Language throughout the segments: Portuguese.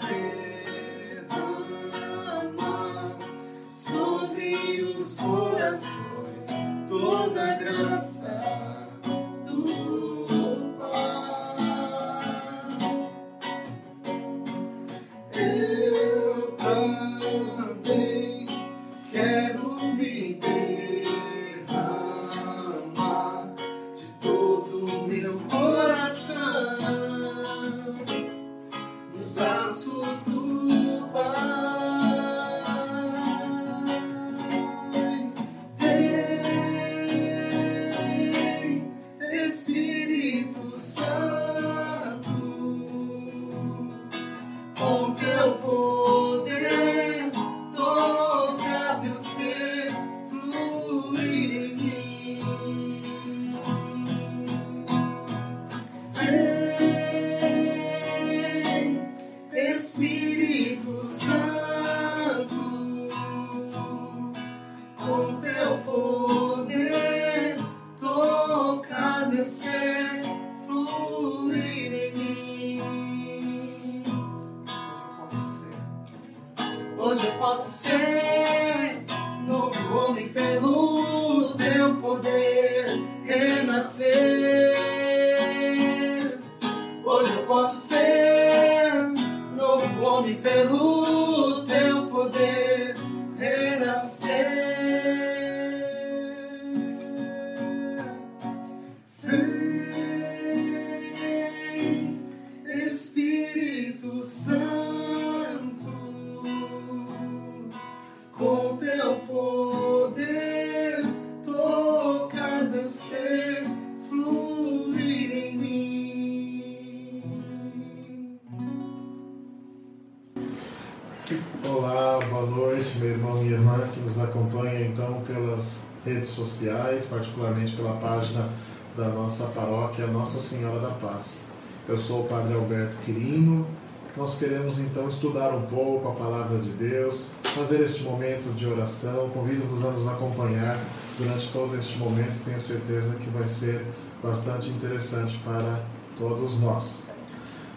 Thank you. Hoje eu posso ser novo homem pelo teu poder renascer. Particularmente pela página da nossa paróquia Nossa Senhora da Paz. Eu sou o Padre Alberto Quirino. Nós queremos então estudar um pouco a palavra de Deus, fazer este momento de oração. Convido-vos a nos acompanhar durante todo este momento. Tenho certeza que vai ser bastante interessante para todos nós.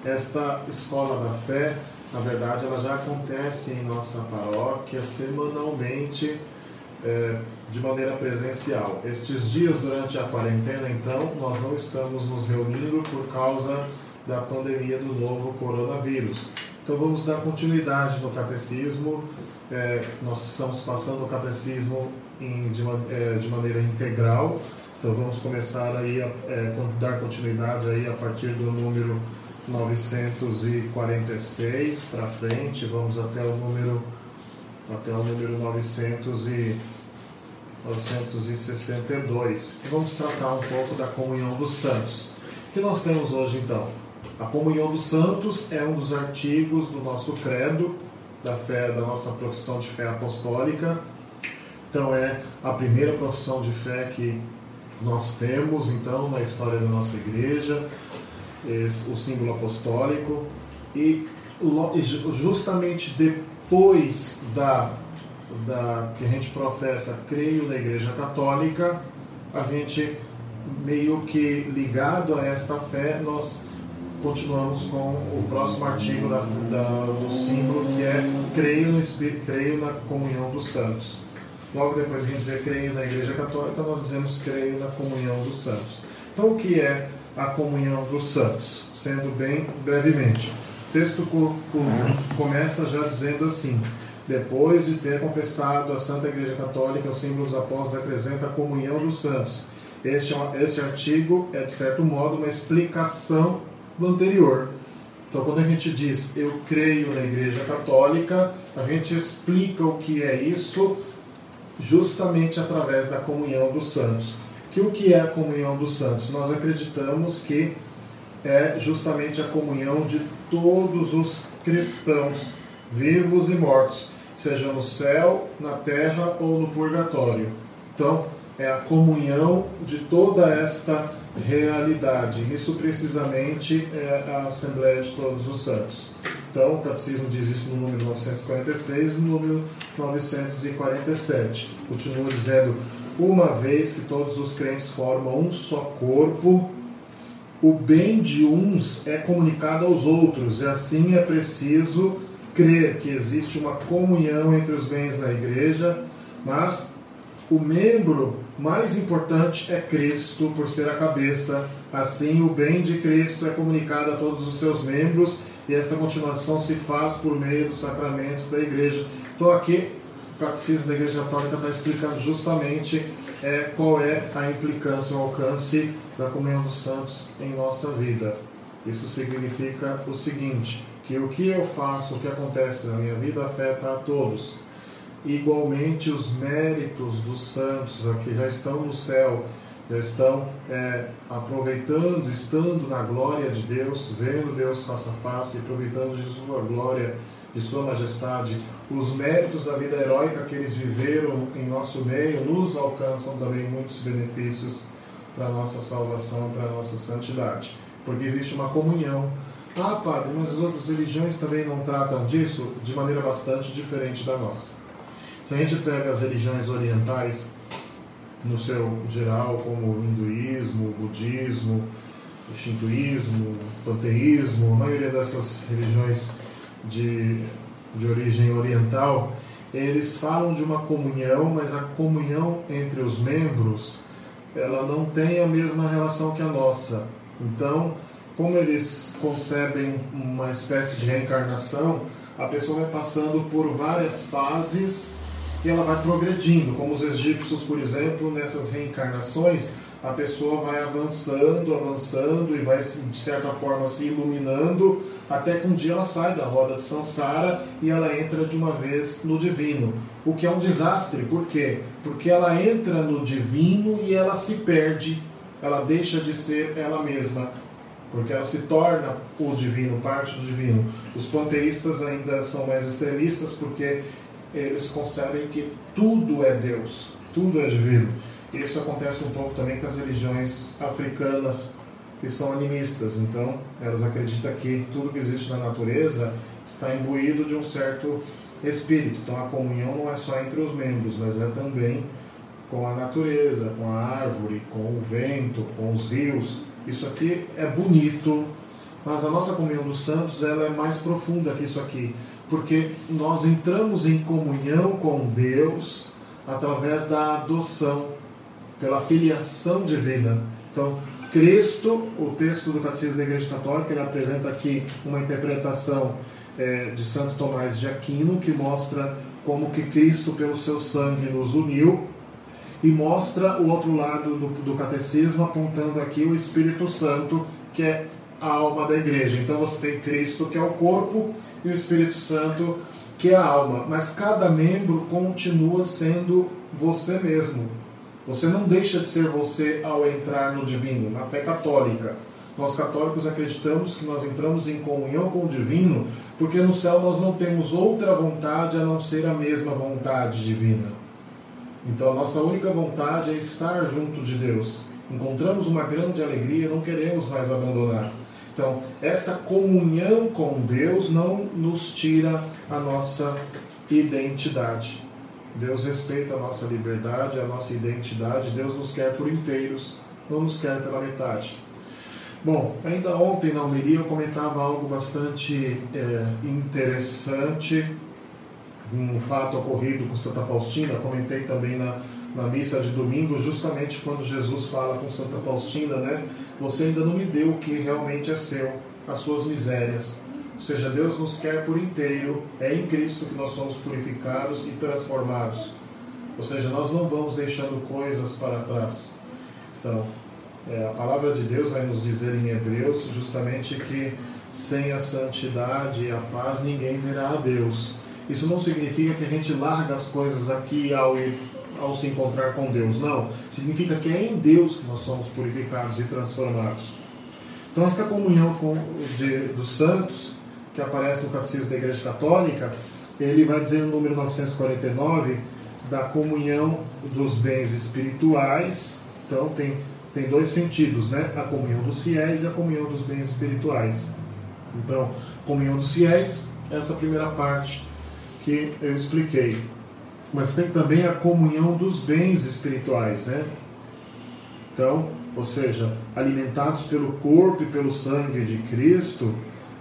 Esta escola da fé, na verdade, ela já acontece em nossa paróquia semanalmente, eh, de maneira presencial. Estes dias durante a quarentena, então, nós não estamos nos reunindo por causa da pandemia do novo coronavírus. Então, vamos dar continuidade no catecismo. Eh, nós estamos passando o catecismo em- de, eh, de maneira integral. Então, vamos começar aí a con- dar continuidade aí a partir do número 946 para frente, vamos até o número até o número 900 e 962. E vamos tratar um pouco da comunhão dos santos. O que nós temos hoje então? A comunhão dos santos é um dos artigos do nosso credo, da fé, da nossa profissão de fé apostólica. Então é a primeira profissão de fé que nós temos então na história da nossa igreja o símbolo apostólico e justamente depois da, da que a gente professa creio na igreja católica a gente meio que ligado a esta fé nós continuamos com o próximo artigo da, da- do símbolo que é creio no Espírito creio na comunhão dos santos. Logo depois de dizer creio na igreja católica nós dizemos creio na comunhão dos santos. Então o que é a comunhão dos santos, sendo bem brevemente. O texto co- co- começa já dizendo assim: depois de ter confessado a Santa Igreja Católica, os símbolos apóstolos apresenta a comunhão dos santos. Este, é esse artigo é, de certo modo, uma explicação do anterior. Então, quando a gente diz eu creio na Igreja Católica, a gente explica o que é isso justamente através da comunhão dos santos. Que o que é a comunhão dos santos? Nós acreditamos que é justamente a comunhão de todos os cristãos, vivos e mortos, seja no céu, na terra ou no purgatório. Então, é a comunhão de toda esta realidade. Isso precisamente é a Assembleia de Todos os Santos. Então, o Catecismo diz isso no número 946 e no número 947. Continua dizendo: uma vez que todos os crentes formam um só corpo, o bem de uns é comunicado aos outros, e assim é preciso crer que existe uma comunhão entre os bens da igreja, mas o membro mais importante é Cristo, por ser a cabeça. Assim, o bem de Cristo é comunicado a todos os seus membros, e esta continuação se faz por meio dos sacramentos da igreja. Então, aqui, o Catecismo da Igreja Católica está explicando justamente é, qual é a implicância, o alcance da comunhão dos santos em nossa vida. Isso significa o seguinte: que o que eu faço, o que acontece na minha vida afeta a todos. Igualmente, os méritos dos santos que já estão no céu, já estão é, aproveitando, estando na glória de Deus, vendo Deus face a face, aproveitando de sua glória, de sua majestade, os méritos da vida heróica que eles viveram em nosso meio nos alcançam também muitos benefícios para a nossa salvação, para a nossa santidade. Porque existe uma comunhão. Ah, padre, mas as outras religiões também não tratam disso de maneira bastante diferente da nossa. Se a gente pega as religiões orientais, no seu geral, como o hinduísmo, o budismo, o shintoísmo, o panteísmo, a maioria dessas religiões de, de origem oriental, eles falam de uma comunhão, mas a comunhão entre os membros ela não tem a mesma relação que a nossa. Então, como eles concebem uma espécie de reencarnação, a pessoa vai passando por várias fases e ela vai progredindo, como os egípcios, por exemplo, nessas reencarnações, a pessoa vai avançando, avançando e vai, de certa forma, se iluminando, até que um dia ela sai da roda de Sansara e ela entra de uma vez no divino. O que é um desastre, por quê? Porque ela entra no divino e ela se perde, ela deixa de ser ela mesma, porque ela se torna o divino, parte do divino. Os panteístas ainda são mais extremistas porque eles concebem que tudo é Deus, tudo é divino. Isso acontece um pouco também com as religiões africanas, que são animistas. Então, elas acreditam que tudo que existe na natureza está imbuído de um certo espírito. Então, a comunhão não é só entre os membros, mas é também com a natureza, com a árvore, com o vento, com os rios. Isso aqui é bonito, mas a nossa comunhão dos santos ela é mais profunda que isso aqui, porque nós entramos em comunhão com Deus através da adoção pela filiação divina. Então, Cristo, o texto do Catecismo da Igreja Católica, ele apresenta aqui uma interpretação é, de Santo Tomás de Aquino, que mostra como que Cristo, pelo seu sangue, nos uniu, e mostra o outro lado do, do catecismo, apontando aqui o Espírito Santo, que é a alma da igreja. Então você tem Cristo, que é o corpo, e o Espírito Santo, que é a alma. Mas cada membro continua sendo você mesmo. Você não deixa de ser você ao entrar no divino, na fé católica. Nós católicos acreditamos que nós entramos em comunhão com o divino, porque no céu nós não temos outra vontade a não ser a mesma vontade divina. Então a nossa única vontade é estar junto de Deus. Encontramos uma grande alegria, não queremos mais abandonar. Então, esta comunhão com Deus não nos tira a nossa identidade. Deus respeita a nossa liberdade, a nossa identidade. Deus nos quer por inteiros, não nos quer pela metade. Bom, ainda ontem na homilia eu comentava algo bastante é, interessante, um fato ocorrido com Santa Faustina. Comentei também na, na missa de domingo, justamente quando Jesus fala com Santa Faustina, né? Você ainda não me deu o que realmente é seu, as suas misérias. Ou seja, Deus nos quer por inteiro, é em Cristo que nós somos purificados e transformados. Ou seja, nós não vamos deixando coisas para trás. Então, é, a palavra de Deus vai nos dizer em Hebreus justamente que sem a santidade e a paz ninguém verá a Deus. Isso não significa que a gente larga as coisas aqui ao, ao se encontrar com Deus. Não. Significa que é em Deus que nós somos purificados e transformados. Então, esta comunhão com, de, dos santos que aparece no Catecismo da Igreja Católica, ele vai dizer no número 949 da comunhão dos bens espirituais. Então tem, tem dois sentidos, né? A comunhão dos fiéis e a comunhão dos bens espirituais. Então, comunhão dos fiéis, essa primeira parte que eu expliquei. Mas tem também a comunhão dos bens espirituais, né? Então, ou seja, alimentados pelo corpo e pelo sangue de Cristo,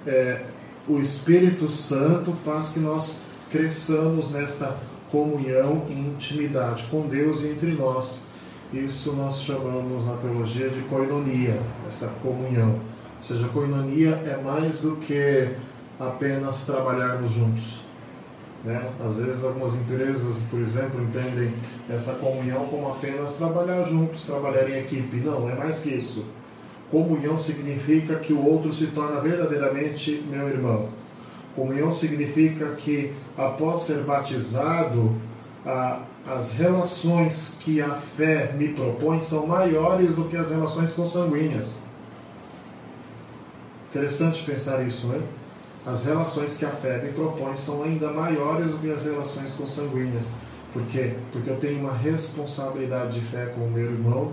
é, o Espírito Santo faz que nós cresçamos nesta comunhão e intimidade com Deus e entre nós. Isso nós chamamos na teologia de koinonia, esta comunhão. Ou seja, koinonia é mais do que apenas trabalharmos juntos. Né? Às vezes algumas empresas, por exemplo, entendem essa comunhão como apenas trabalhar juntos, trabalhar em equipe. Não, é mais que isso. Comunhão significa que o outro se torna verdadeiramente meu irmão. Comunhão significa que após ser batizado, a, as relações que a fé me propõe são maiores do que as relações consanguíneas. Interessante pensar isso, né? As relações que a me propõe são ainda maiores do que as relações consanguíneas. Por quê? Porque eu tenho uma responsabilidade de fé com o meu irmão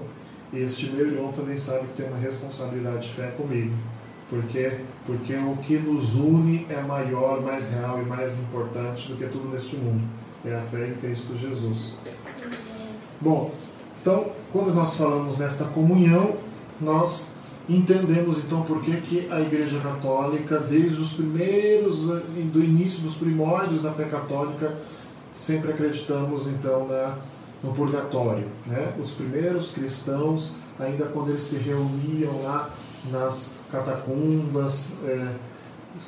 e este meu irmão também sabe que tem uma responsabilidade de fé comigo. Por quê? Porque o que nos une é maior, mais real e mais importante do que tudo neste mundo. É a fé em Cristo Jesus. Bom, então, quando nós falamos nesta comunhão, nós entendemos então por que, que a Igreja Católica, desde os primeiros, do início dos primórdios da fé católica, sempre acreditamos então na, no purgatório. Né? Os primeiros cristãos, ainda quando eles se reuniam lá nas catacumbas, é,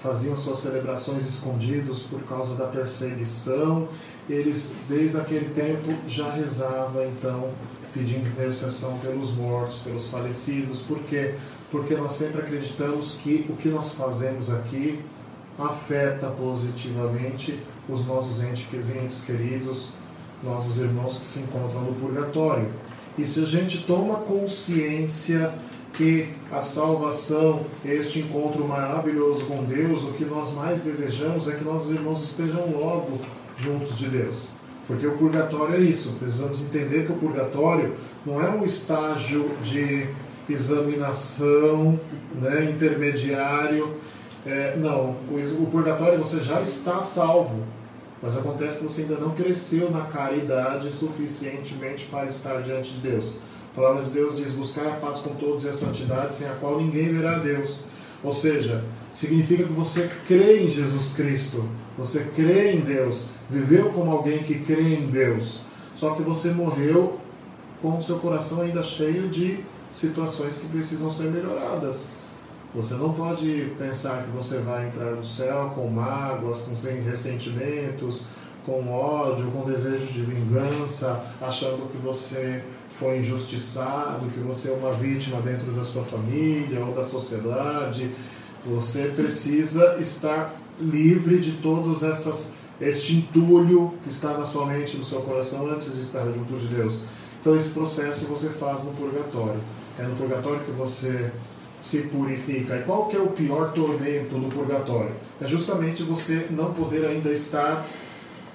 faziam suas celebrações escondidos por causa da perseguição, eles desde aquele tempo já rezavam então pedindo intercessão pelos mortos, pelos falecidos. Por quê? Porque nós sempre acreditamos que o que nós fazemos aqui afeta positivamente os nossos entes queridos, nossos irmãos que se encontram no purgatório. E se a gente toma consciência que a salvação, este encontro maravilhoso com Deus, o que nós mais desejamos é que nossos irmãos estejam logo juntos de Deus. Porque o purgatório é isso. Precisamos entender que o purgatório não é um estágio de examinação né, intermediário. É, não, o, o purgatório você já está salvo. Mas acontece que você ainda não cresceu na caridade suficientemente para estar diante de Deus. A palavra de Deus diz: buscar a paz com todos e a santidade, sem a qual ninguém verá Deus. Ou seja, significa que você crê em Jesus Cristo, você crê em Deus, viveu como alguém que crê em Deus, só que você morreu com o seu coração ainda cheio de situações que precisam ser melhoradas. Você não pode pensar que você vai entrar no céu com mágoas, com ressentimentos, com ódio, com desejo de vingança, achando que você foi injustiçado, que você é uma vítima dentro da sua família ou da sociedade. Você precisa estar livre de todos essas este entulho que está na sua mente, no seu coração, antes de estar junto de Deus. Então, esse processo você faz no purgatório. É no purgatório que você se purifica. E qual que é o pior tormento no purgatório? É justamente você não poder ainda estar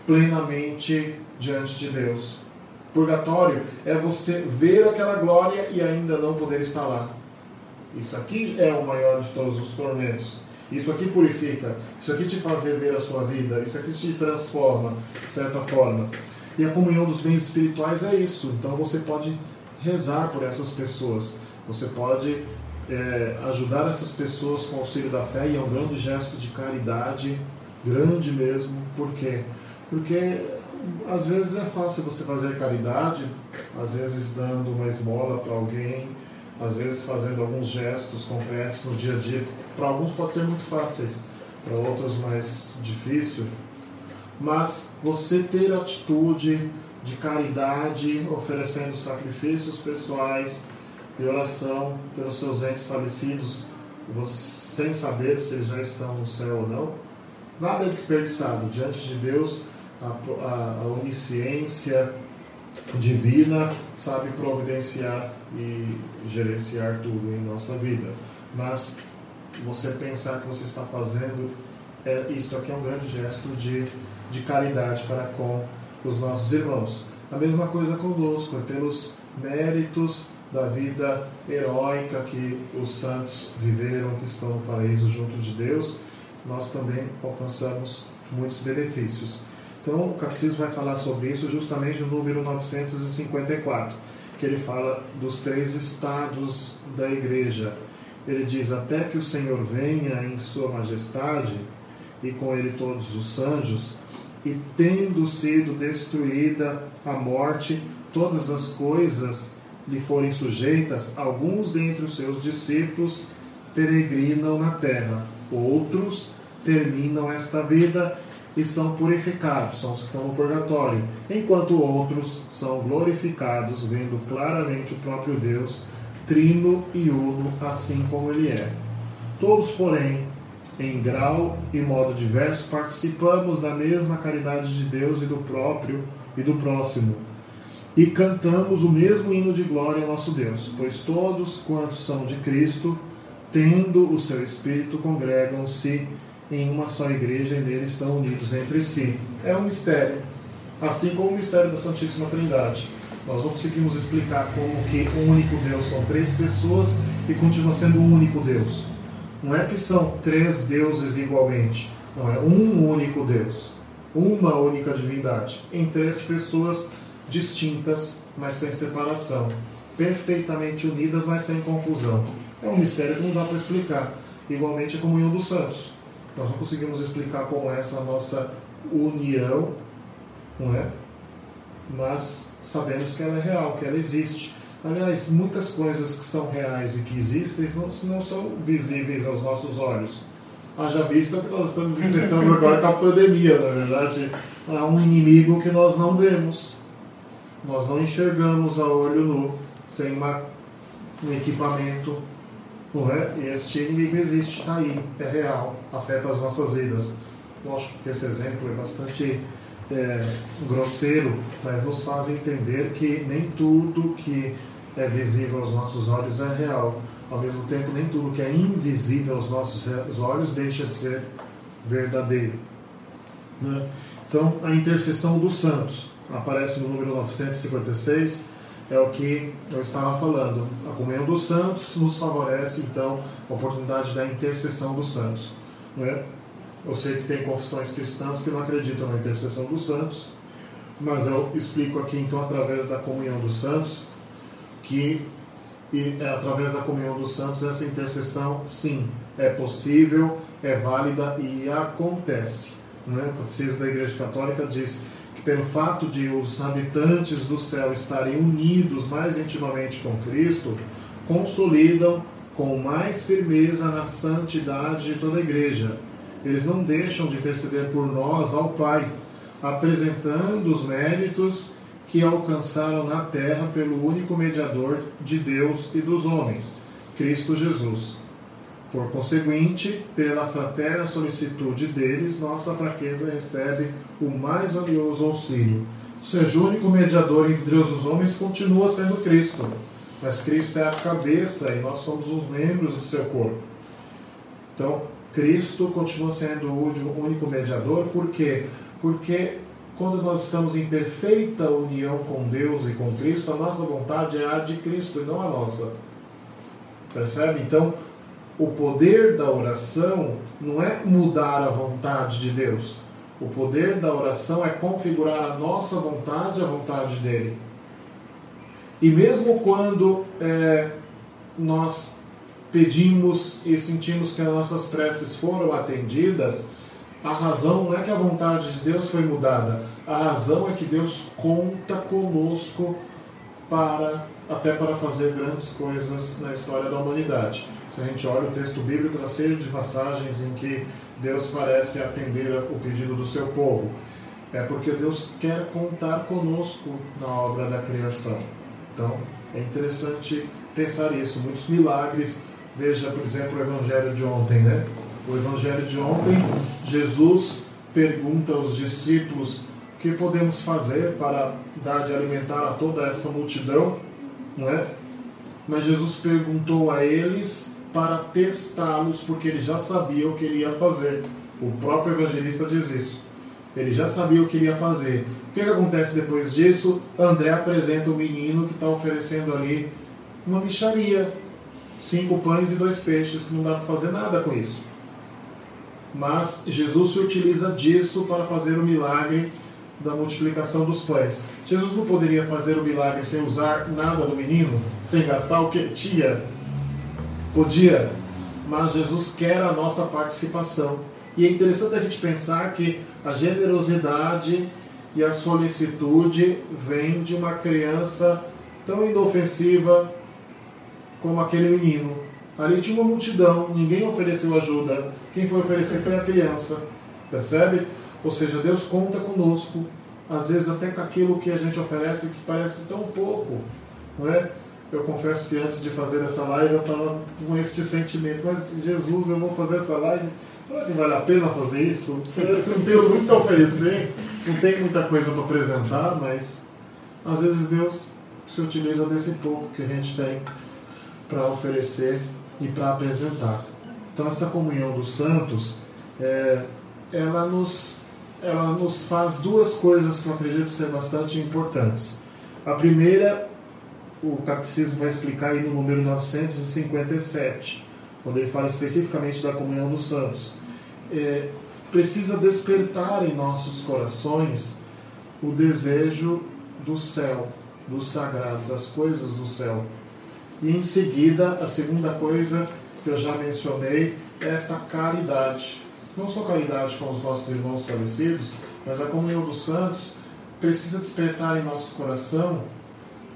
plenamente diante de Deus. Purgatório é você ver aquela glória e ainda não poder estar lá. Isso aqui é o maior de todos os tormentos. Isso aqui purifica, isso aqui te faz ver a sua vida, isso aqui te transforma, de certa forma. E a comunhão dos bens espirituais é isso. Então você pode rezar por essas pessoas, você pode é, ajudar essas pessoas com o auxílio da fé, e é um grande gesto de caridade, grande mesmo. Por quê? Porque às vezes é fácil você fazer caridade, às vezes dando uma esmola para alguém, às vezes fazendo alguns gestos concretos no dia a dia. Para alguns pode ser muito fáceis, para outros mais difícil. Mas você ter atitude de caridade, oferecendo sacrifícios pessoais e oração pelos seus entes falecidos, sem saber se eles já estão no céu ou não, nada é desperdiçado diante de Deus. A, a, a onisciência divina sabe providenciar e gerenciar tudo em nossa vida. Mas você pensar que você está fazendo, é, isto aqui é um grande gesto de, de caridade para com os nossos irmãos. A mesma coisa conosco, é pelos méritos da vida heróica que os santos viveram, que estão no paraíso junto de Deus, nós também alcançamos muitos benefícios. Então, o Catecismo vai falar sobre isso justamente no número 954, que ele fala dos três estados da igreja. Ele diz: Até que o Senhor venha em Sua majestade, e com ele todos os anjos, e tendo sido destruída a morte, todas as coisas lhe forem sujeitas, alguns dentre os seus discípulos peregrinam na terra, outros terminam esta vida e são purificados, são os que estão no purgatório, enquanto outros são glorificados, vendo claramente o próprio Deus, trino e uno, assim como ele é. Todos, porém, em grau e modo diverso, participamos da mesma caridade de Deus e do próprio e do próximo. E cantamos o mesmo hino de glória ao nosso Deus, pois todos quantos são de Cristo, tendo o seu Espírito, congregam-se em uma só igreja e nele estão unidos entre si. É um mistério, assim como o mistério da Santíssima Trindade. Nós não conseguimos explicar como que um único Deus são três pessoas e continua sendo um único Deus. Não é que são três deuses igualmente. Não, é um único Deus. Uma única divindade. Em três pessoas distintas, mas sem separação. Perfeitamente unidas, mas sem confusão. É um mistério que não dá para explicar. Igualmente a comunhão dos santos. Nós não conseguimos explicar como é essa nossa união, não é? Mas sabemos que ela é real, que ela existe. Aliás, muitas coisas que são reais e que existem não, não são visíveis aos nossos olhos. Haja vista que nós estamos enfrentando agora com a pandemia, na verdade. Há um inimigo que nós não vemos. Nós não enxergamos a olho nu, sem uma, um equipamento. Este inimigo existe, está aí, é real, afeta as nossas vidas. Lógico que esse exemplo é bastante é, grosseiro, mas nos faz entender que nem tudo que é visível aos nossos olhos é real. Ao mesmo tempo, nem tudo que é invisível aos nossos olhos deixa de ser verdadeiro. Né? Então, a intercessão dos santos aparece no número 956, é o que eu estava falando. A comunhão dos santos nos favorece, então, a oportunidade da intercessão dos santos. Né? Eu sei que tem confissões cristãs que não acreditam na intercessão dos santos, mas eu explico aqui, então, através da comunhão dos santos, que e, é, através da comunhão dos santos essa intercessão, sim, é possível, é válida e acontece. Né? O Catecismo da Igreja Católica diz pelo fato de os habitantes do céu estarem unidos mais intimamente com Cristo, consolidam com mais firmeza na santidade de toda a Igreja. Eles não deixam de interceder por nós ao Pai, apresentando os méritos que alcançaram na terra pelo único mediador de Deus e dos homens, Cristo Jesus. Por conseguinte, pela fraterna solicitude deles, nossa fraqueza recebe o mais valioso auxílio. Seja, o único mediador entre Deus e os homens continua sendo Cristo. Mas Cristo é a cabeça e nós somos os membros do seu corpo. Então, Cristo continua sendo o único mediador, por quê? Porque quando nós estamos em perfeita união com Deus e com Cristo, a nossa vontade é a de Cristo e não a nossa. Percebe? Então, o poder da oração não é mudar a vontade de Deus. O poder da oração é configurar a nossa vontade à vontade dele. E mesmo quando é, nós pedimos e sentimos que as nossas preces foram atendidas, a razão não é que a vontade de Deus foi mudada, a razão é que Deus conta conosco para até para fazer grandes coisas na história da humanidade. Se a gente olha o texto bíblico, está cheio de passagens em que Deus parece atender o pedido do seu povo. É porque Deus quer contar conosco na obra da criação. Então, é interessante pensar isso. Muitos milagres, veja, por exemplo, o evangelho de ontem, né? o Evangelho de ontem, Jesus pergunta aos discípulos o que podemos fazer para dar de alimentar a toda esta multidão, não é? Mas Jesus perguntou a eles para testá-los, porque ele já sabia o que ele ia fazer. O próprio evangelista diz isso. Ele já sabia o que ele ia fazer. O que, que acontece depois disso? André apresenta o menino que está oferecendo ali uma micharia. Cinco pães e dois peixes, que não dá para fazer nada com isso mas Jesus se utiliza disso para fazer o milagre da multiplicação dos pães. Jesus não poderia fazer o milagre sem usar nada do menino, sem gastar o que tinha. Podia, mas Jesus quer a nossa participação. E é interessante a gente pensar que a generosidade e a solicitude vem de uma criança tão inofensiva como aquele menino. Ali tinha uma multidão, ninguém ofereceu ajuda. Quem foi oferecer foi a criança. Percebe? Ou seja, Deus conta conosco, às vezes até com aquilo que a gente oferece que parece tão pouco. Não é? Eu confesso que antes de fazer essa live eu estava com este sentimento, mas Jesus, eu vou fazer essa live, será que vale a pena fazer isso? Parece que não tenho muito a oferecer, não tem muita coisa para apresentar, mas às vezes Deus se utiliza desse pouco que a gente tem para oferecer e para apresentar. Então, esta comunhão dos santos, é, ela, nos, ela nos faz duas coisas que eu acredito ser bastante importantes. A primeira, o Catecismo vai explicar aí no número 957, quando ele fala especificamente da comunhão dos santos. É, precisa despertar em nossos corações o desejo do céu, do sagrado, das coisas do céu. E em seguida, a segunda coisa que eu já mencionei é essa caridade. Não só caridade com os nossos irmãos falecidos, mas a comunhão dos santos precisa despertar em nosso coração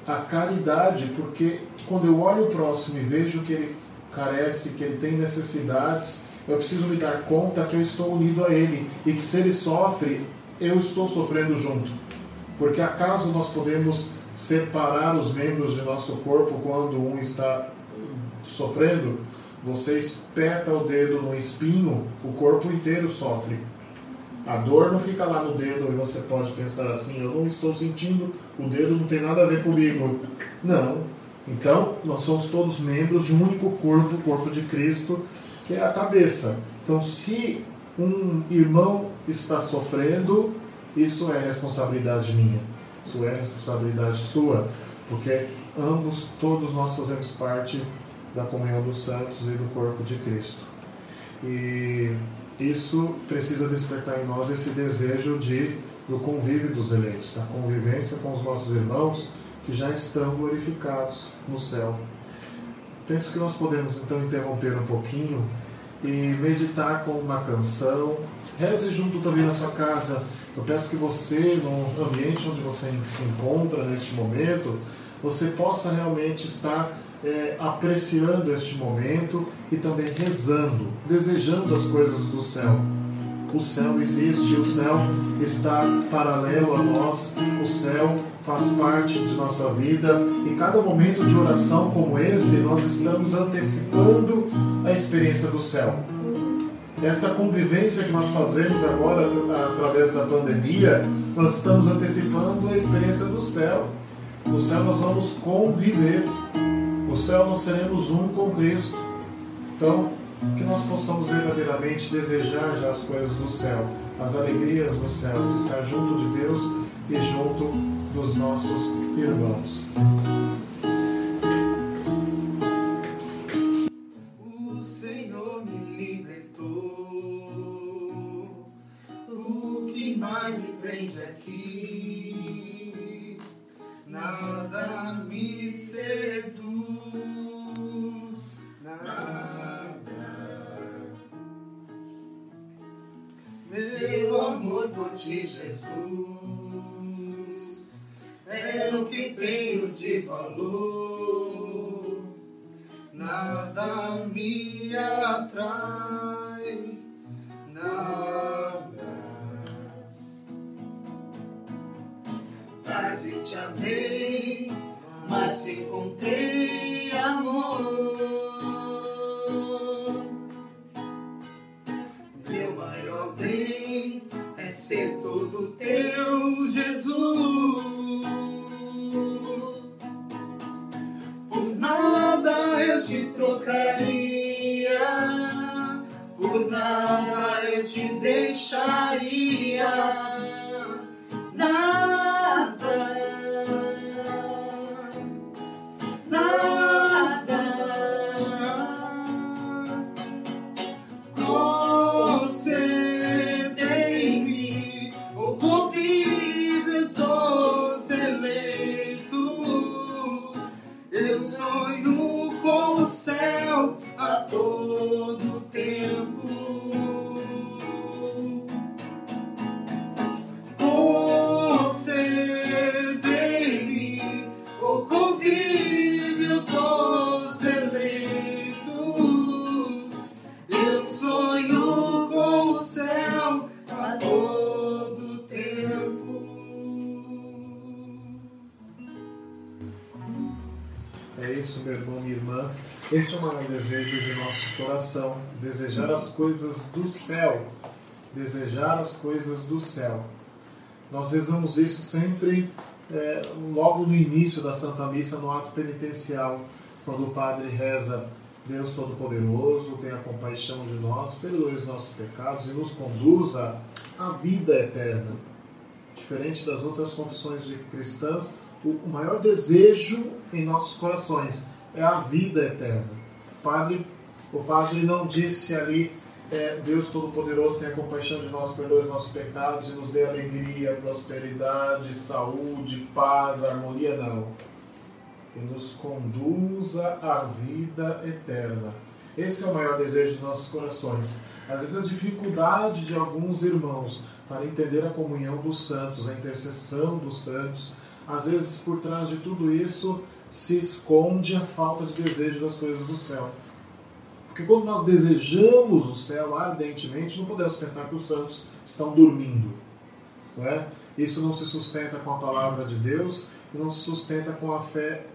a caridade, porque quando eu olho o próximo e vejo que ele carece, que ele tem necessidades, eu preciso me dar conta que eu estou unido a ele e que se ele sofre, eu estou sofrendo junto. Porque acaso nós podemos separar os membros de nosso corpo quando um está sofrendo? Você espeta o dedo no espinho, o corpo inteiro sofre. A dor não fica lá no dedo e você pode pensar assim: eu não estou sentindo, o dedo não tem nada a ver comigo. Não. Então, nós somos todos membros de um único corpo, o corpo de Cristo, que é a cabeça. Então, se um irmão está sofrendo, isso é responsabilidade minha, isso é responsabilidade sua, porque ambos, todos nós fazemos parte da comunhão dos santos e do corpo de Cristo. E isso precisa despertar em nós esse desejo de do convívio dos eleitos, da convivência com os nossos irmãos que já estão glorificados no céu. Penso que nós podemos então interromper um pouquinho e meditar com uma canção. Reze junto também na sua casa. Eu peço que você, no ambiente onde você se encontra neste momento, você possa realmente estar é, apreciando este momento e também rezando, desejando as coisas do céu. O céu existe, o céu está paralelo a nós, o céu faz parte de nossa vida e cada momento de oração como esse, nós estamos antecipando a experiência do céu. Esta convivência que nós fazemos agora através da pandemia, nós estamos antecipando a experiência do céu. No céu nós vamos conviver. Céu nós seremos um com Cristo. Então, que nós possamos verdadeiramente desejar já as coisas do céu, as alegrias do céu, de estar junto de Deus e junto dos nossos irmãos. Aqui? Nada me seduz. Ti, Jesus, é o que tenho de valor. Nada me atrai, nada. Tarde te amei, mas encontrei sonho com o céu a todo. Coração: desejar as coisas do céu. Desejar as coisas do céu. Nós rezamos isso sempre é, logo no início da Santa Missa, no ato penitencial, quando o padre reza Deus Todo-Poderoso, tenha compaixão de nós, perdoe os nossos pecados e nos conduza à vida eterna. Diferente das outras confissões de cristãs, o maior desejo em nossos corações é a vida eterna. O padre, o padre não disse ali é, Deus Todo-Poderoso tenha compaixão de nós, perdoe os nossos pecados e nos dê alegria, prosperidade, saúde, paz, harmonia, não. E nos conduza à vida eterna. Esse é o maior desejo de nossos corações. Às vezes a dificuldade de alguns irmãos para entender a comunhão dos santos, a intercessão dos santos, às vezes por trás de tudo isso se esconde a falta de desejo das coisas do céu. Porque quando nós desejamos o céu ardentemente, não podemos pensar que os santos estão dormindo. Não é? Isso não se sustenta com a palavra de Deus e não se sustenta com a fé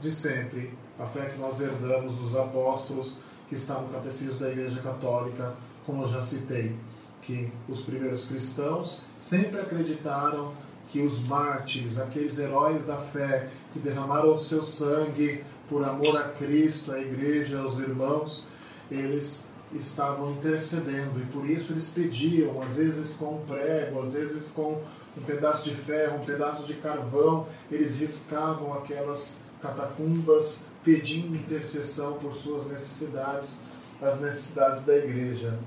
de sempre, a fé que nós herdamos dos apóstolos, que está no catecismo da Igreja Católica, como eu já citei, que os primeiros cristãos sempre acreditaram que os mártires, aqueles heróis da fé que derramaram o seu sangue por amor a Cristo, à Igreja, aos irmãos, eles estavam intercedendo e por isso eles pediam, às vezes com um prego, às vezes com um pedaço de ferro, um pedaço de carvão, eles riscavam aquelas catacumbas pedindo intercessão por suas necessidades, as necessidades da igreja.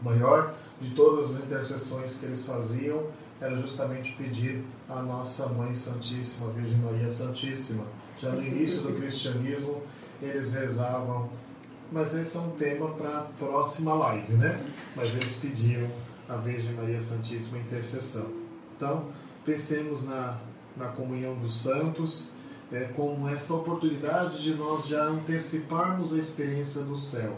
O maior de todas as intercessões que eles faziam era justamente pedir à nossa Mãe Santíssima, Virgem Maria Santíssima. Já no início do cristianismo, eles rezavam mas esse é um tema para a próxima live, né? Mas eles pediam a Virgem Maria Santíssima intercessão. Então, pensemos na, na comunhão dos santos é, como esta oportunidade de nós já anteciparmos a experiência do céu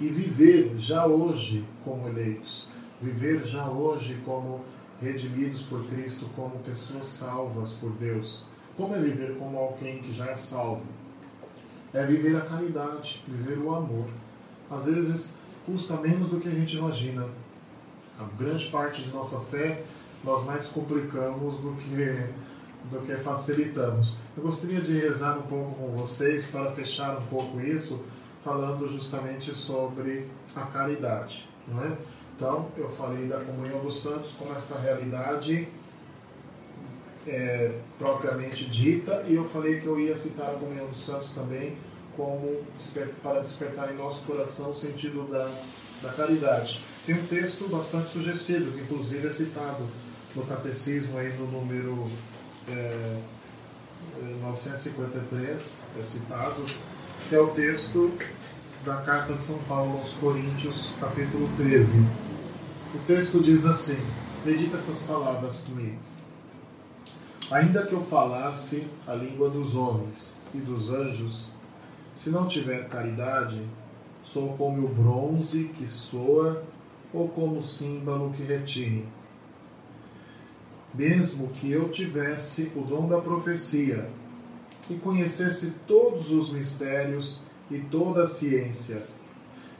e viver já hoje como eleitos, viver já hoje como redimidos por Cristo, como pessoas salvas por Deus. Como é viver como alguém que já é salvo? É viver a caridade, viver o amor. Às vezes custa menos do que a gente imagina. A grande parte de nossa fé nós mais complicamos do que, do que facilitamos. Eu gostaria de rezar um pouco com vocês para fechar um pouco isso, falando justamente sobre a caridade. Não é? Então, eu falei da comunhão dos santos como esta realidade é, propriamente dita, e eu falei que eu ia citar a dos santos também como para despertar em nosso coração o sentido da, da caridade. Tem um texto bastante sugestivo, que inclusive é citado no catecismo aí no número é, 953, é, é citado, que é o texto da carta de São Paulo aos Coríntios, capítulo 13. O texto diz assim: Medita essas palavras comigo. Ainda que eu falasse a língua dos homens e dos anjos, se não tiver caridade, sou como o bronze que soa ou como o símbolo que retine. Mesmo que eu tivesse o dom da profecia e conhecesse todos os mistérios e toda a ciência,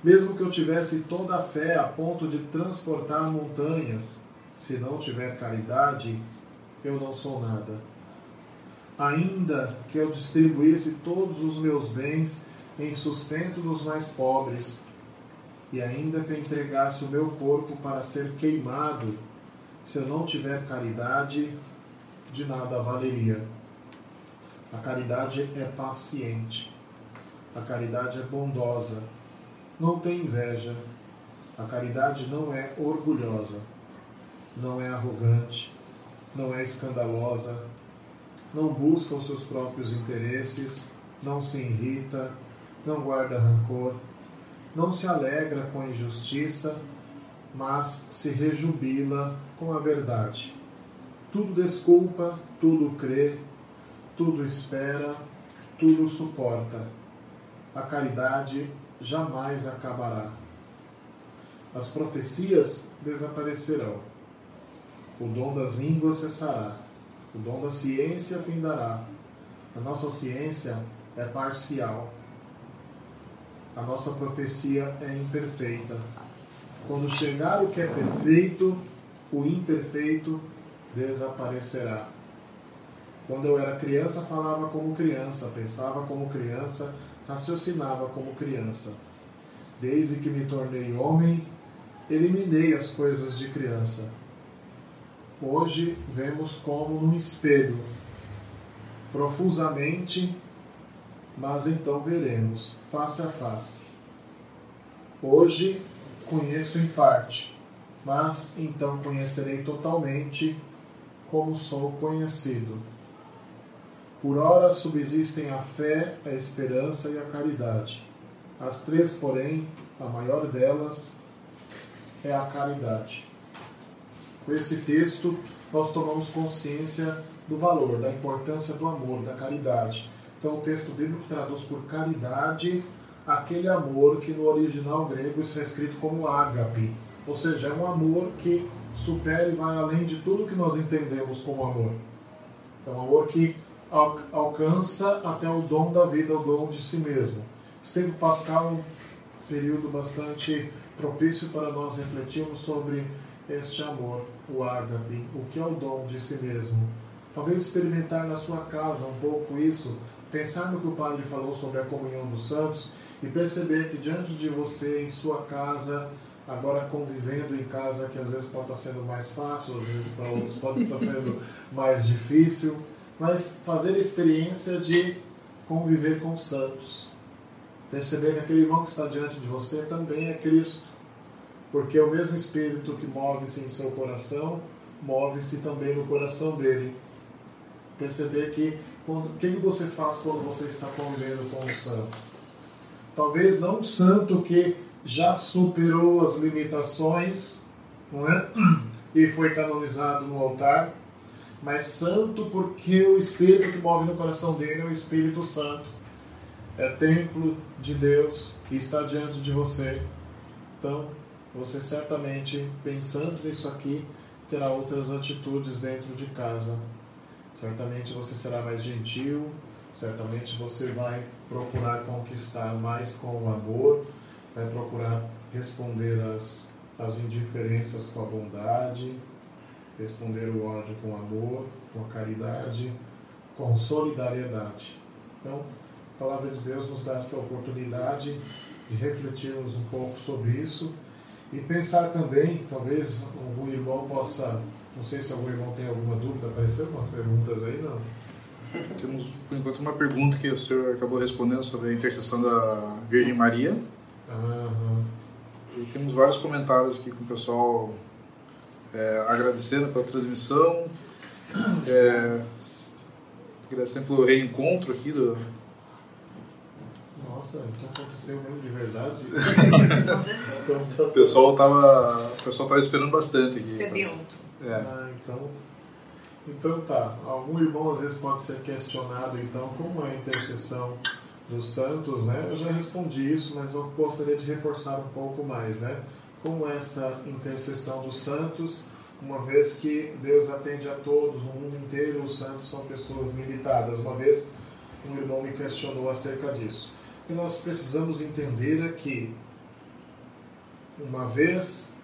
mesmo que eu tivesse toda a fé a ponto de transportar montanhas, se não tiver caridade, eu não sou nada. Ainda que eu distribuísse todos os meus bens em sustento dos mais pobres, e ainda que eu entregasse o meu corpo para ser queimado, se eu não tiver caridade, de nada valeria. A caridade é paciente, a caridade é bondosa, não tem inveja, a caridade não é orgulhosa, não é arrogante, não é escandalosa, não busca os seus próprios interesses, não se irrita, não guarda rancor, não se alegra com a injustiça, mas se rejubila com a verdade. Tudo desculpa, tudo crê, tudo espera, tudo suporta. A caridade jamais acabará. As profecias desaparecerão. O dom das línguas cessará. O dom da ciência findará. A nossa ciência é parcial. A nossa profecia é imperfeita. Quando chegar o que é perfeito, o imperfeito desaparecerá. Quando eu era criança, falava como criança, pensava como criança, raciocinava como criança. Desde que me tornei homem, eliminei as coisas de criança. Hoje vemos como num espelho, profusamente, mas então veremos, face a face. Hoje conheço em parte, mas então conhecerei totalmente como sou conhecido. Por ora subsistem a fé, a esperança e a caridade. As três, porém, a maior delas é a caridade. Com esse texto, nós tomamos consciência do valor, da importância do amor, da caridade. Então, o texto bíblico traduz por caridade aquele amor que no original grego está escrito como ágape, ou seja, é um amor que supera e vai além de tudo que nós entendemos como amor. É um amor que alcança até o dom da vida, o dom de si mesmo. Tempo pascal é um período bastante propício para nós refletirmos sobre este amor, o ágape, o que é o dom de si mesmo. Talvez experimentar na sua casa um pouco isso, pensar no que o Padre falou sobre a comunhão dos santos e perceber que diante de você, em sua casa, agora convivendo em casa, que às vezes pode estar sendo mais fácil, às vezes para outros pode estar sendo mais difícil, mas fazer a experiência de conviver com os santos. Perceber que aquele irmão que está diante de você também é Cristo. Porque o mesmo Espírito que move-se em seu coração, move-se também no coração dele. Perceber que o que você faz quando você está convivendo com o santo? Talvez não um santo que já superou as limitações, não é? E foi canonizado no altar, mas santo porque o Espírito que move no coração dele é o Espírito Santo. É templo de Deus e está diante de você. Então, você certamente, pensando nisso aqui, terá outras atitudes dentro de casa. Certamente você será mais gentil, certamente você vai procurar conquistar mais com o amor, vai procurar responder às, às indiferenças com a bondade, responder o ódio com amor, com a caridade, com solidariedade. Então, a palavra de Deus nos dá esta oportunidade de refletirmos um pouco sobre isso e pensar também, talvez algum irmão possa, não sei se algum irmão tem alguma dúvida, apareceram umas perguntas aí, não? Temos, por enquanto, uma pergunta que o senhor acabou respondendo sobre a intercessão da Virgem Maria. Uhum. E temos vários comentários aqui com o pessoal é, agradecendo pela transmissão, é, agradecendo pelo reencontro aqui do, nossa, o que aconteceu mesmo de verdade? Aconteceu. O pessoal tava, o pessoal tava esperando bastante aqui. Sedento. É. Ah, então, então tá. Algum irmão às vezes pode ser questionado então como é a intercessão dos santos, né? Eu já respondi isso, mas eu gostaria de reforçar um pouco mais, né? Como é essa intercessão dos santos, uma vez que Deus atende a todos, no mundo inteiro os santos são pessoas limitadas. Uma vez um irmão me questionou acerca disso que nós precisamos entender é que, uma vez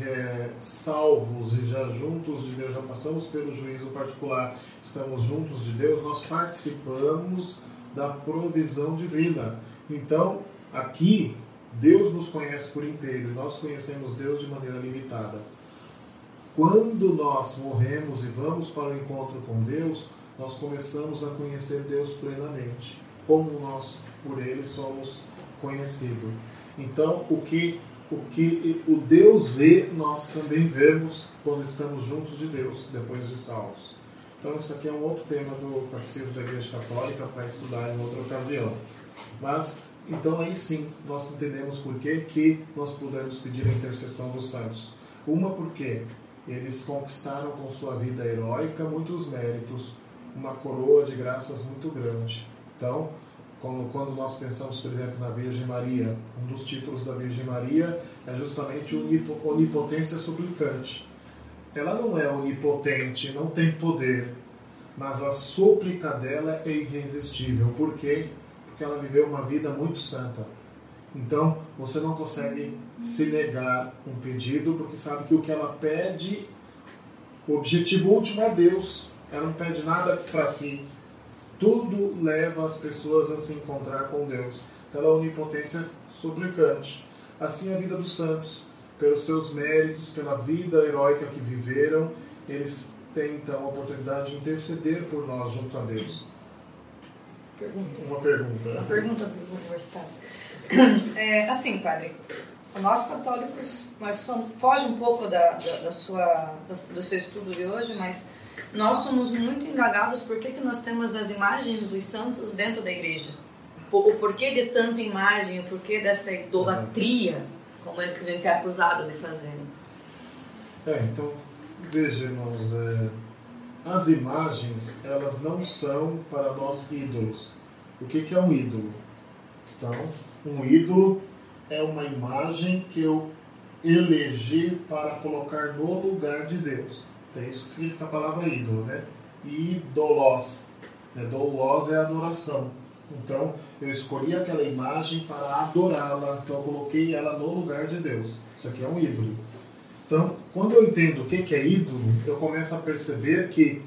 é, salvos e já juntos de Deus, já passamos pelo juízo particular, estamos juntos de Deus, nós participamos da provisão divina. Então, aqui, Deus nos conhece por inteiro e nós conhecemos Deus de maneira limitada. Quando nós morremos e vamos para o encontro com Deus, nós começamos a conhecer Deus plenamente como nós por ele somos conhecidos. Então, o que o que o Deus vê, nós também vemos quando estamos juntos de Deus, depois de salvos. Então, isso aqui é um outro tema do Catecismo da Igreja Católica para estudar em outra ocasião. Mas, então aí sim nós entendemos por que, que nós podemos pedir a intercessão dos santos. Uma porque eles conquistaram com sua vida heróica muitos méritos, uma coroa de graças muito grande. Então, quando, nós pensamos, por exemplo, na Virgem Maria, um dos títulos da Virgem Maria é justamente onipotência suplicante. Ela não é onipotente, não tem poder, mas a súplica dela é irresistível. Por quê? Porque ela viveu uma vida muito santa. Então, você não consegue se negar um pedido, porque sabe que o que ela pede, o objetivo último é Deus. Ela não pede nada para si. Tudo leva as pessoas a se encontrar com Deus. Ela é onipotência suplicante. Assim, a vida dos santos, pelos seus méritos, pela vida heróica que viveram, eles têm então a oportunidade de interceder por nós junto a Deus. Pergunta. Uma pergunta. Uma pergunta dos universitários. É, assim, padre, nós católicos, nós somos, foge um pouco da, da, da sua, do seu estudo de hoje, mas nós somos muito indagados por que, que nós temos as imagens dos santos dentro da igreja. O porquê de tanta imagem, o porquê dessa idolatria, como a gente é acusado de fazer. É, então, veja, irmãos, é, as imagens, elas não são para nós ídolos. O que, que é um ídolo? Então, um ídolo é uma imagem que eu elegi para colocar no lugar de Deus. É isso que significa a palavra ídolo, né? Idolos. Né? Dolos é adoração. Então, eu escolhi aquela imagem para adorá-la, então eu coloquei ela no lugar de Deus. Isso aqui é um ídolo. Então, quando eu entendo o que é ídolo, eu começo a perceber que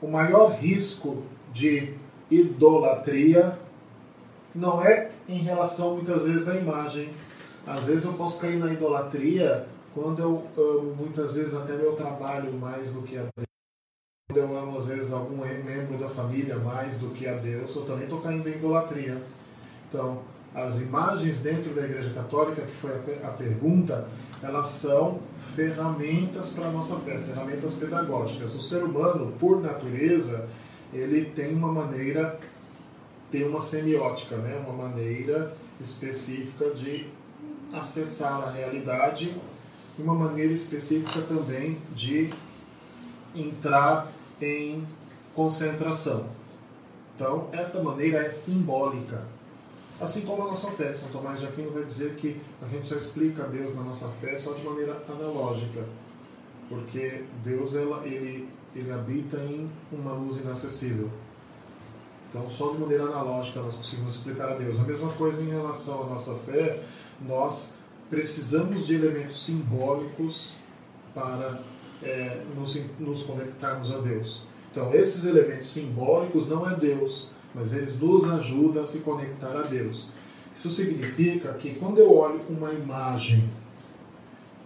o maior risco de idolatria não é em relação muitas vezes à imagem. Às vezes eu posso cair na idolatria quando eu amo muitas vezes até meu trabalho mais do que a Deus. Quando eu amo às vezes algum membro da família mais do que a Deus, eu também estou caindo em idolatria. Então, as imagens dentro da Igreja Católica, que foi a, pergunta, elas são ferramentas para a nossa fé, ferramentas pedagógicas. O ser humano, por natureza, ele tem uma maneira tem uma semiótica, né? uma maneira específica de acessar a realidade uma maneira específica também de entrar em concentração. Então, esta maneira é simbólica. Assim como a nossa fé. São Tomás de Aquino vai dizer que a gente só explica Deus na nossa fé só de maneira analógica. Porque Deus ela, ele, ele habita em uma luz inacessível. Então, só de maneira analógica nós conseguimos explicar a Deus. A mesma coisa em relação à nossa fé, nós precisamos de elementos simbólicos para é, nos, nos conectarmos a Deus. Então, esses elementos simbólicos não é Deus, mas eles nos ajudam a se conectar a Deus. Isso significa que quando eu olho uma imagem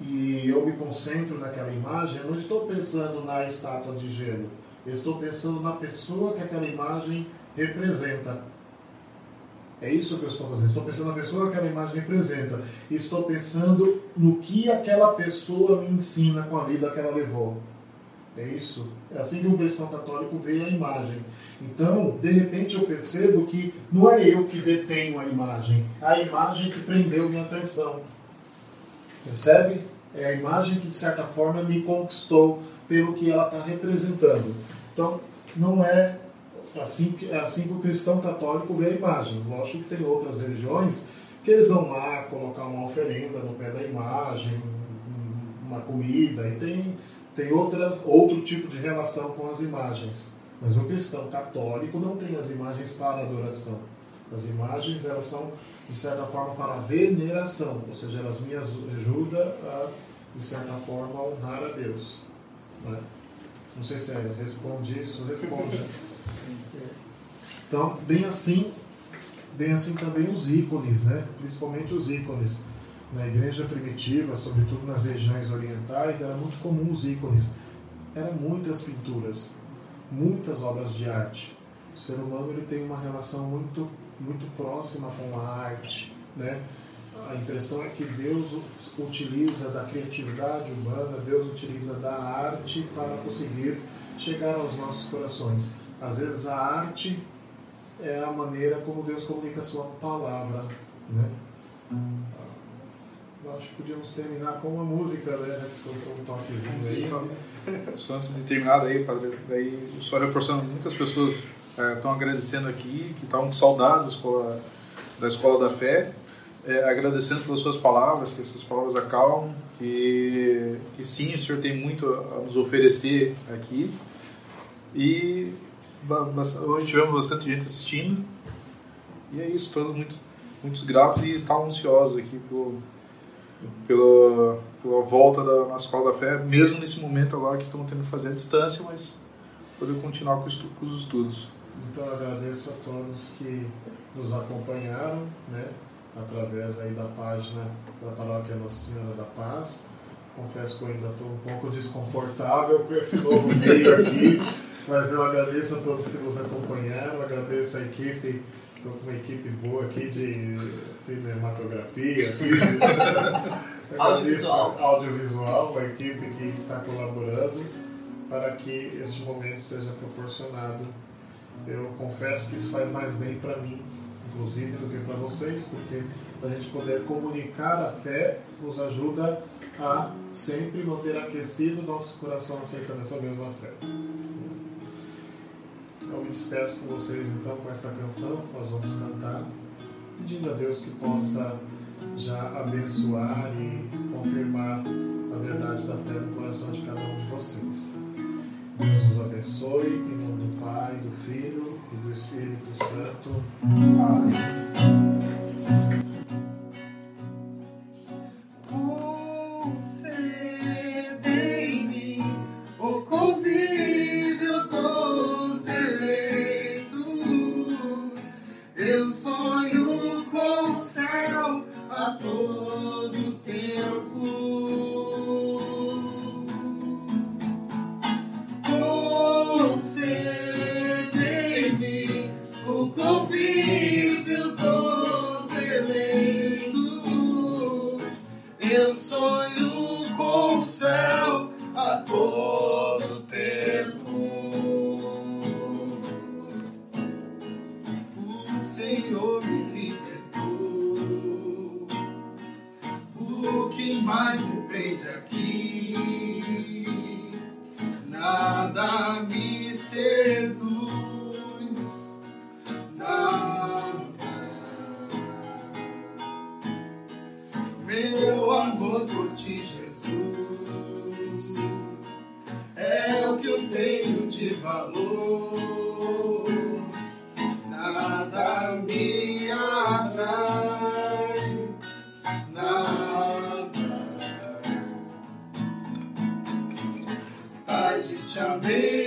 e eu me concentro naquela imagem, eu não estou pensando na estátua de gelo, eu estou pensando na pessoa que aquela imagem representa. É isso que eu estou fazendo. Estou pensando na pessoa que aquela imagem representa. Estou pensando no que aquela pessoa me ensina com a vida que ela levou. É isso. É assim que um cristão católico vê a imagem. Então, de repente, eu percebo que não é eu que detenho a imagem, é a imagem que prendeu minha atenção. Percebe? É a imagem que, de certa forma, me conquistou pelo que ela está representando. Então, não é assim, é assim que o cristão católico vê a imagem. Lógico que tem outras religiões que eles vão lá colocar uma oferenda no pé da imagem, uma comida, e tem, tem outras, outro tipo de relação com as imagens. Mas o cristão católico não tem as imagens para adoração. As imagens elas são, de certa forma, para veneração, ou seja, elas me ajudam a, de certa forma, honrar a Deus. Né? Não sei se é, responde isso, responde. Então, bem assim, bem assim também os ícones, né? principalmente os ícones. Na igreja primitiva, sobretudo nas regiões orientais, era muito comum os ícones. Eram muitas pinturas, muitas obras de arte. O ser humano ele tem uma relação muito, muito próxima com a arte. Né? A impressão é que Deus utiliza da criatividade humana, Deus utiliza da arte para conseguir chegar aos nossos corações. Às vezes a arte é a maneira como Deus comunica a sua palavra. Né? Eu acho que podíamos terminar com uma música, né? Um toquezinho aí. Só antes de terminar daí, padre, daí só reforçando, muitas pessoas estão é, agradecendo aqui, que estavam saudades da escola, da escola da fé, é, agradecendo pelas suas palavras, que essas palavras acalmam, que, que sim, o Senhor tem muito a nos oferecer aqui. E hoje tivemos bastante gente assistindo. E é isso, todos muito, muito gratos e estavam ansiosos aqui por, pela, pela volta da, na Escola da Fé, mesmo nesse momento agora que estamos tendo que fazer a distância, mas poder continuar com, estu, com os estudos. Então agradeço a todos que nos acompanharam, né? através aí da página da Paróquia Nossa Senhora da Paz. Confesso que eu ainda estou um pouco desconfortável com esse novo meio aqui, mas eu agradeço a todos que nos acompanharam, agradeço a equipe, estou com uma equipe boa aqui de cinematografia, audiovisual. audiovisual, a equipe que está colaborando para que este momento seja proporcionado. Eu confesso que isso faz mais bem para mim inclusive, do que para vocês, porque a gente poder comunicar a fé nos ajuda a sempre manter aquecido o nosso coração acerca dessa mesma fé. Eu me despeço com vocês então com esta canção, nós vamos cantar, pedindo a Deus que possa já abençoar e confirmar a verdade da fé no coração de cada um de vocês. Deus nos abençoe, em nome do Pai, do Filho e do Espírito Santo. Amém. Eu